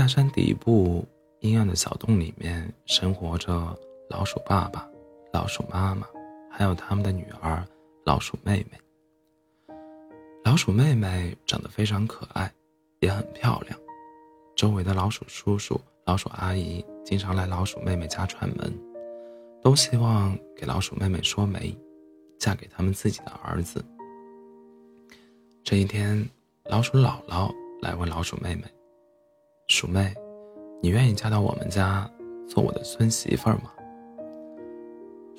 大山底部阴暗的小洞里面，生活着老鼠爸爸、老鼠妈妈，还有他们的女儿老鼠妹妹。老鼠妹妹长得非常可爱，也很漂亮。周围的老鼠叔叔、老鼠阿姨经常来老鼠妹妹家串门，都希望给老鼠妹妹说媒，嫁给他们自己的儿子。这一天，老鼠姥姥来问老鼠妹妹：“鼠妹，你愿意嫁到我们家做我的孙媳妇儿吗？”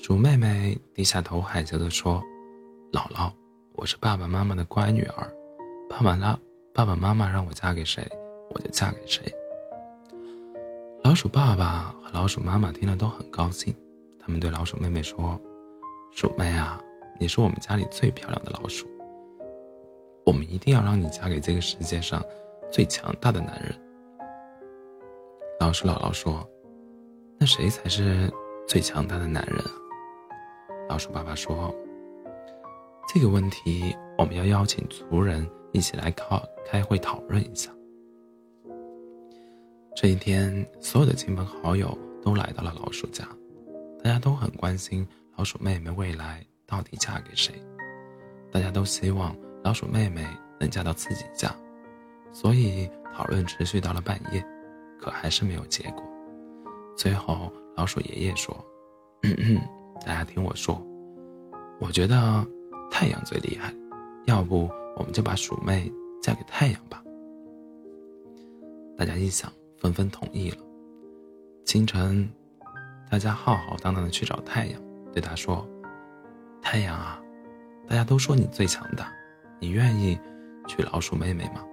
鼠妹妹低下头，害羞地说：“姥姥。”我是爸爸妈妈的乖女儿，爸爸拉爸爸妈妈让我嫁给谁，我就嫁给谁。老鼠爸爸和老鼠妈妈听了都很高兴，他们对老鼠妹妹说：“鼠妹啊，你是我们家里最漂亮的老鼠，我们一定要让你嫁给这个世界上最强大的男人。”老鼠姥姥说：“那谁才是最强大的男人啊？”老鼠爸爸说。这个问题，我们要邀请族人一起来开开会讨论一下。这一天，所有的亲朋好友都来到了老鼠家，大家都很关心老鼠妹妹未来到底嫁给谁。大家都希望老鼠妹妹能嫁到自己家，所以讨论持续到了半夜，可还是没有结果。最后，老鼠爷爷说：“大家听我说，我觉得。”太阳最厉害，要不我们就把鼠妹嫁给太阳吧。大家一想，纷纷同意了。清晨，大家浩浩荡荡的去找太阳，对他说：“太阳啊，大家都说你最强大，你愿意娶老鼠妹妹吗？”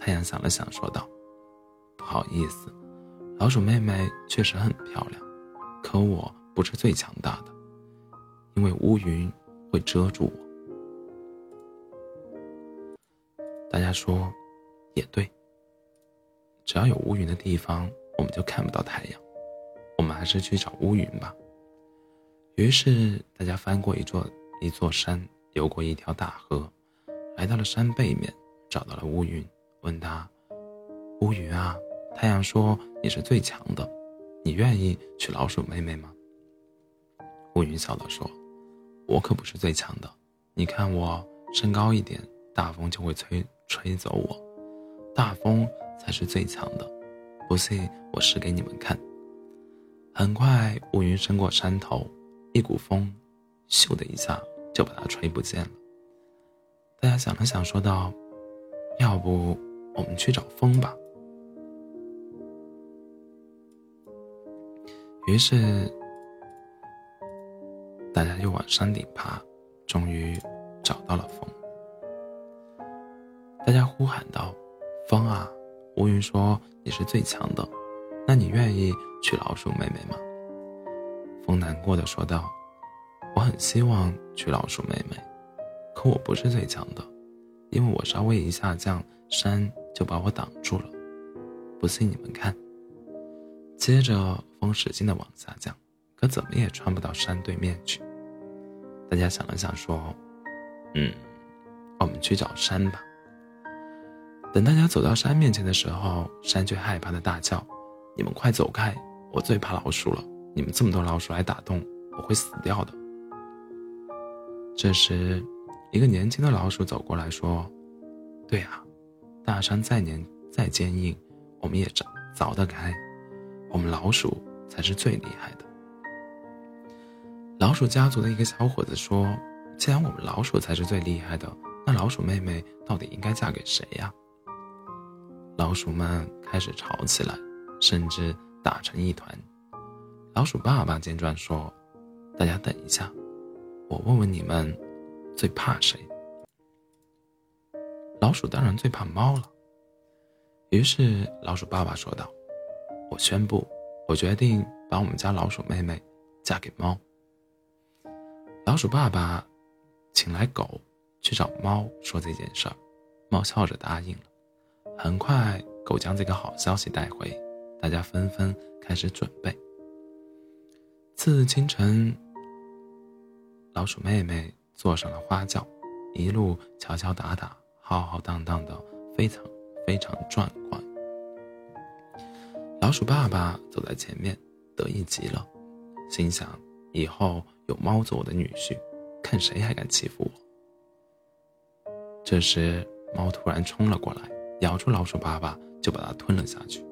太阳想了想，说道：“不好意思，老鼠妹妹确实很漂亮，可我不是最强大的，因为乌云。”会遮住我。大家说，也对。只要有乌云的地方，我们就看不到太阳。我们还是去找乌云吧。于是，大家翻过一座一座山，游过一条大河，来到了山背面，找到了乌云，问他：“乌云啊，太阳说你是最强的，你愿意娶老鼠妹妹吗？”乌云笑道说。我可不是最强的，你看我身高一点，大风就会吹吹走我，大风才是最强的，不信我试给你们看。很快，乌云升过山头，一股风，咻的一下就把它吹不见了。大家想了想，说道：“要不我们去找风吧。”于是。大家又往山顶爬，终于找到了风。大家呼喊道：“风啊！”乌云说：“你是最强的，那你愿意娶老鼠妹妹吗？”风难过的说道：“我很希望娶老鼠妹妹，可我不是最强的，因为我稍微一下降，山就把我挡住了。不信你们看。”接着风使劲的往下降。可怎么也穿不到山对面去。大家想了想，说：“嗯，我们去找山吧。”等大家走到山面前的时候，山却害怕的大叫：“你们快走开！我最怕老鼠了！你们这么多老鼠来打洞，我会死掉的。”这时，一个年轻的老鼠走过来说：“对啊，大山再年再坚硬，我们也凿凿得开。我们老鼠才是最厉害的。”老鼠家族的一个小伙子说：“既然我们老鼠才是最厉害的，那老鼠妹妹到底应该嫁给谁呀？”老鼠们开始吵起来，甚至打成一团。老鼠爸爸见状说：“大家等一下，我问问你们，最怕谁？”老鼠当然最怕猫了。于是老鼠爸爸说道：“我宣布，我决定把我们家老鼠妹妹嫁给猫。”老鼠爸爸请来狗去找猫说这件事儿，猫笑着答应了。很快，狗将这个好消息带回，大家纷纷开始准备。次日清晨，老鼠妹妹坐上了花轿，一路敲敲打打，浩浩荡荡的，非常非常壮观。老鼠爸爸走在前面，得意极了，心想：以后有猫做我的女婿，看谁还敢欺负我。这时，猫突然冲了过来，咬住老鼠爸爸，就把它吞了下去。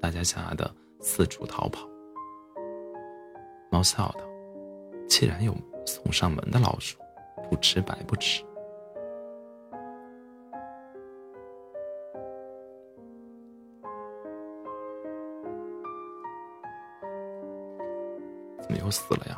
大家吓得四处逃跑。猫笑道：“既然有送上门的老鼠，不吃白不吃。”怎么又死了呀？